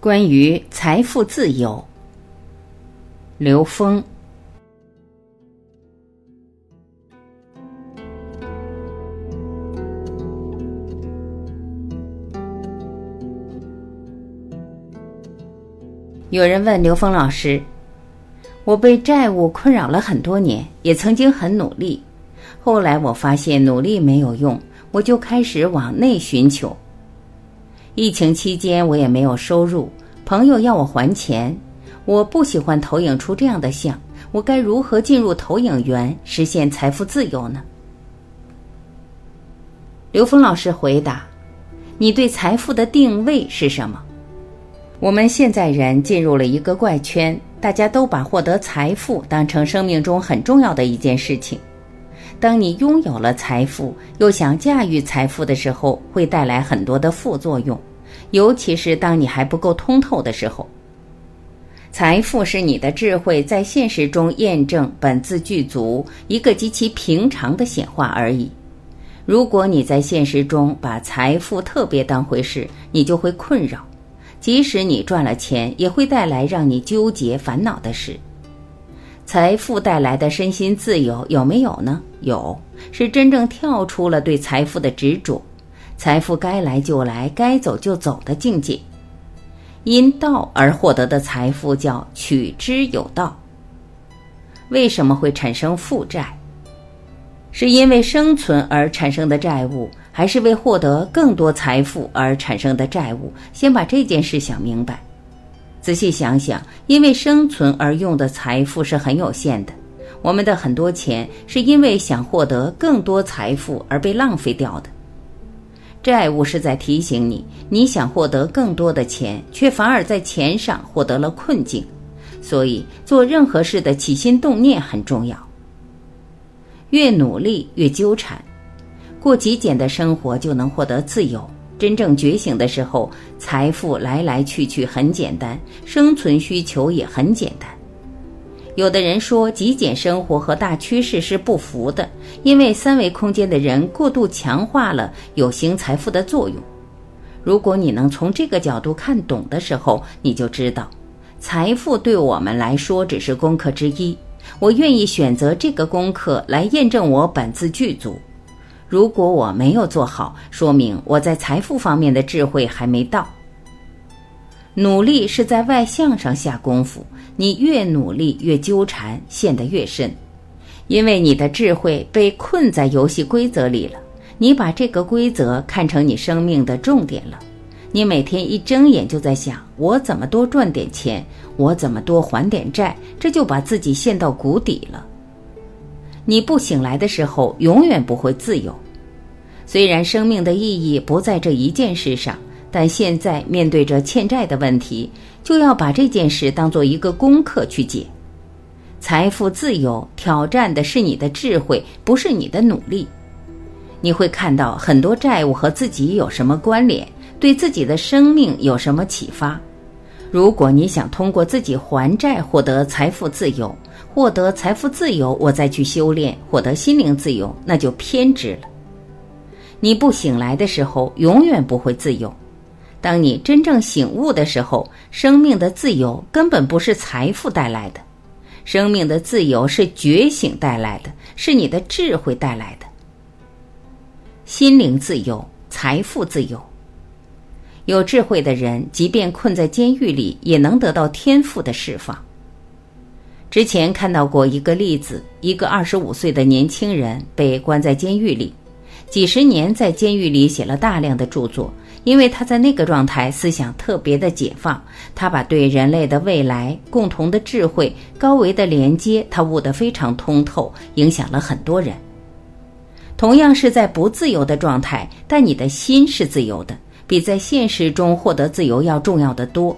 关于财富自由，刘峰。有人问刘峰老师：“我被债务困扰了很多年，也曾经很努力，后来我发现努力没有用，我就开始往内寻求。”疫情期间，我也没有收入，朋友要我还钱，我不喜欢投影出这样的像，我该如何进入投影源，实现财富自由呢？刘峰老师回答：“你对财富的定位是什么？我们现在人进入了一个怪圈，大家都把获得财富当成生命中很重要的一件事情。当你拥有了财富，又想驾驭财富的时候，会带来很多的副作用。”尤其是当你还不够通透的时候，财富是你的智慧在现实中验证本自具足，一个极其平常的显化而已。如果你在现实中把财富特别当回事，你就会困扰。即使你赚了钱，也会带来让你纠结烦恼的事。财富带来的身心自由有没有呢？有，是真正跳出了对财富的执着。财富该来就来，该走就走的境界，因道而获得的财富叫取之有道。为什么会产生负债？是因为生存而产生的债务，还是为获得更多财富而产生的债务？先把这件事想明白。仔细想想，因为生存而用的财富是很有限的，我们的很多钱是因为想获得更多财富而被浪费掉的。债务是在提醒你，你想获得更多的钱，却反而在钱上获得了困境。所以，做任何事的起心动念很重要。越努力越纠缠，过极简的生活就能获得自由。真正觉醒的时候，财富来来去去很简单，生存需求也很简单。有的人说极简生活和大趋势是不符的，因为三维空间的人过度强化了有形财富的作用。如果你能从这个角度看懂的时候，你就知道，财富对我们来说只是功课之一。我愿意选择这个功课来验证我本自具足。如果我没有做好，说明我在财富方面的智慧还没到。努力是在外向上下功夫。你越努力越纠缠，陷得越深，因为你的智慧被困在游戏规则里了。你把这个规则看成你生命的重点了。你每天一睁眼就在想：我怎么多赚点钱？我怎么多还点债？这就把自己陷到谷底了。你不醒来的时候，永远不会自由。虽然生命的意义不在这一件事上。但现在面对着欠债的问题，就要把这件事当做一个功课去解。财富自由挑战的是你的智慧，不是你的努力。你会看到很多债务和自己有什么关联，对自己的生命有什么启发。如果你想通过自己还债获得财富自由，获得财富自由，我再去修炼获得心灵自由，那就偏执了。你不醒来的时候，永远不会自由。当你真正醒悟的时候，生命的自由根本不是财富带来的，生命的自由是觉醒带来的，是你的智慧带来的。心灵自由，财富自由。有智慧的人，即便困在监狱里，也能得到天赋的释放。之前看到过一个例子，一个二十五岁的年轻人被关在监狱里，几十年在监狱里写了大量的著作。因为他在那个状态，思想特别的解放，他把对人类的未来、共同的智慧、高维的连接，他悟得非常通透，影响了很多人。同样是在不自由的状态，但你的心是自由的，比在现实中获得自由要重要的多。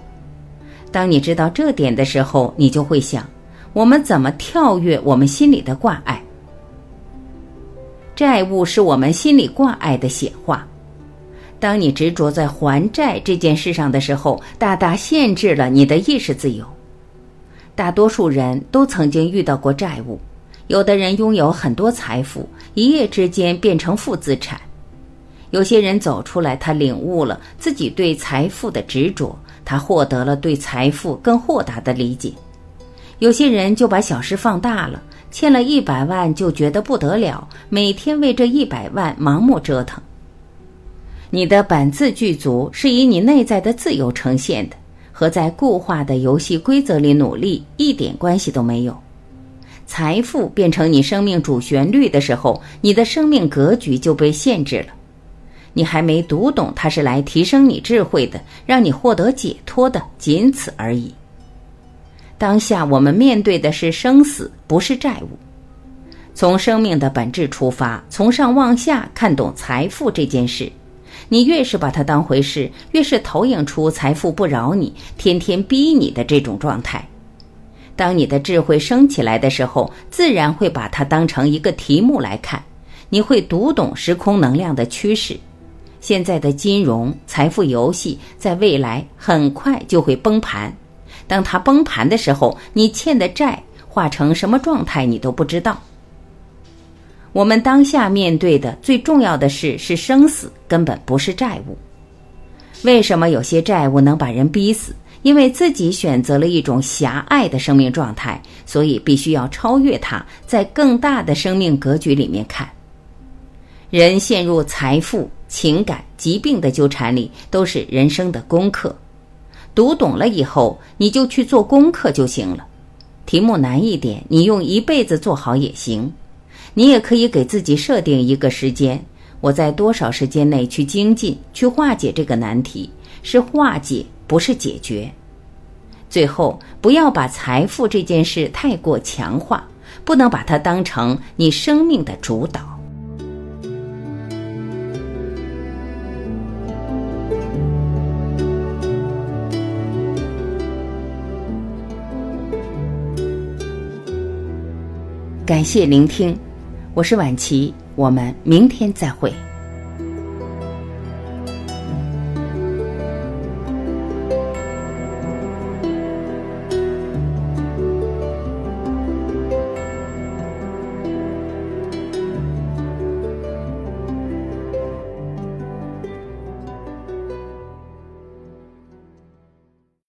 当你知道这点的时候，你就会想：我们怎么跳跃我们心里的挂碍？债务是我们心里挂碍的显化。当你执着在还债这件事上的时候，大大限制了你的意识自由。大多数人都曾经遇到过债务，有的人拥有很多财富，一夜之间变成负资产；有些人走出来，他领悟了自己对财富的执着，他获得了对财富更豁达的理解。有些人就把小事放大了，欠了一百万就觉得不得了，每天为这一百万盲目折腾。你的本自具足是以你内在的自由呈现的，和在固化的游戏规则里努力一点关系都没有。财富变成你生命主旋律的时候，你的生命格局就被限制了。你还没读懂，它是来提升你智慧的，让你获得解脱的，仅此而已。当下我们面对的是生死，不是债务。从生命的本质出发，从上往下看懂财富这件事。你越是把它当回事，越是投影出财富不饶你、天天逼你的这种状态。当你的智慧升起来的时候，自然会把它当成一个题目来看。你会读懂时空能量的趋势。现在的金融财富游戏，在未来很快就会崩盘。当它崩盘的时候，你欠的债化成什么状态，你都不知道。我们当下面对的最重要的事是生死，根本不是债务。为什么有些债务能把人逼死？因为自己选择了一种狭隘的生命状态，所以必须要超越它，在更大的生命格局里面看。人陷入财富、情感、疾病的纠缠里，都是人生的功课。读懂了以后，你就去做功课就行了。题目难一点，你用一辈子做好也行。你也可以给自己设定一个时间，我在多少时间内去精进、去化解这个难题，是化解，不是解决。最后，不要把财富这件事太过强化，不能把它当成你生命的主导。感谢聆听。我是晚琪，我们明天再会。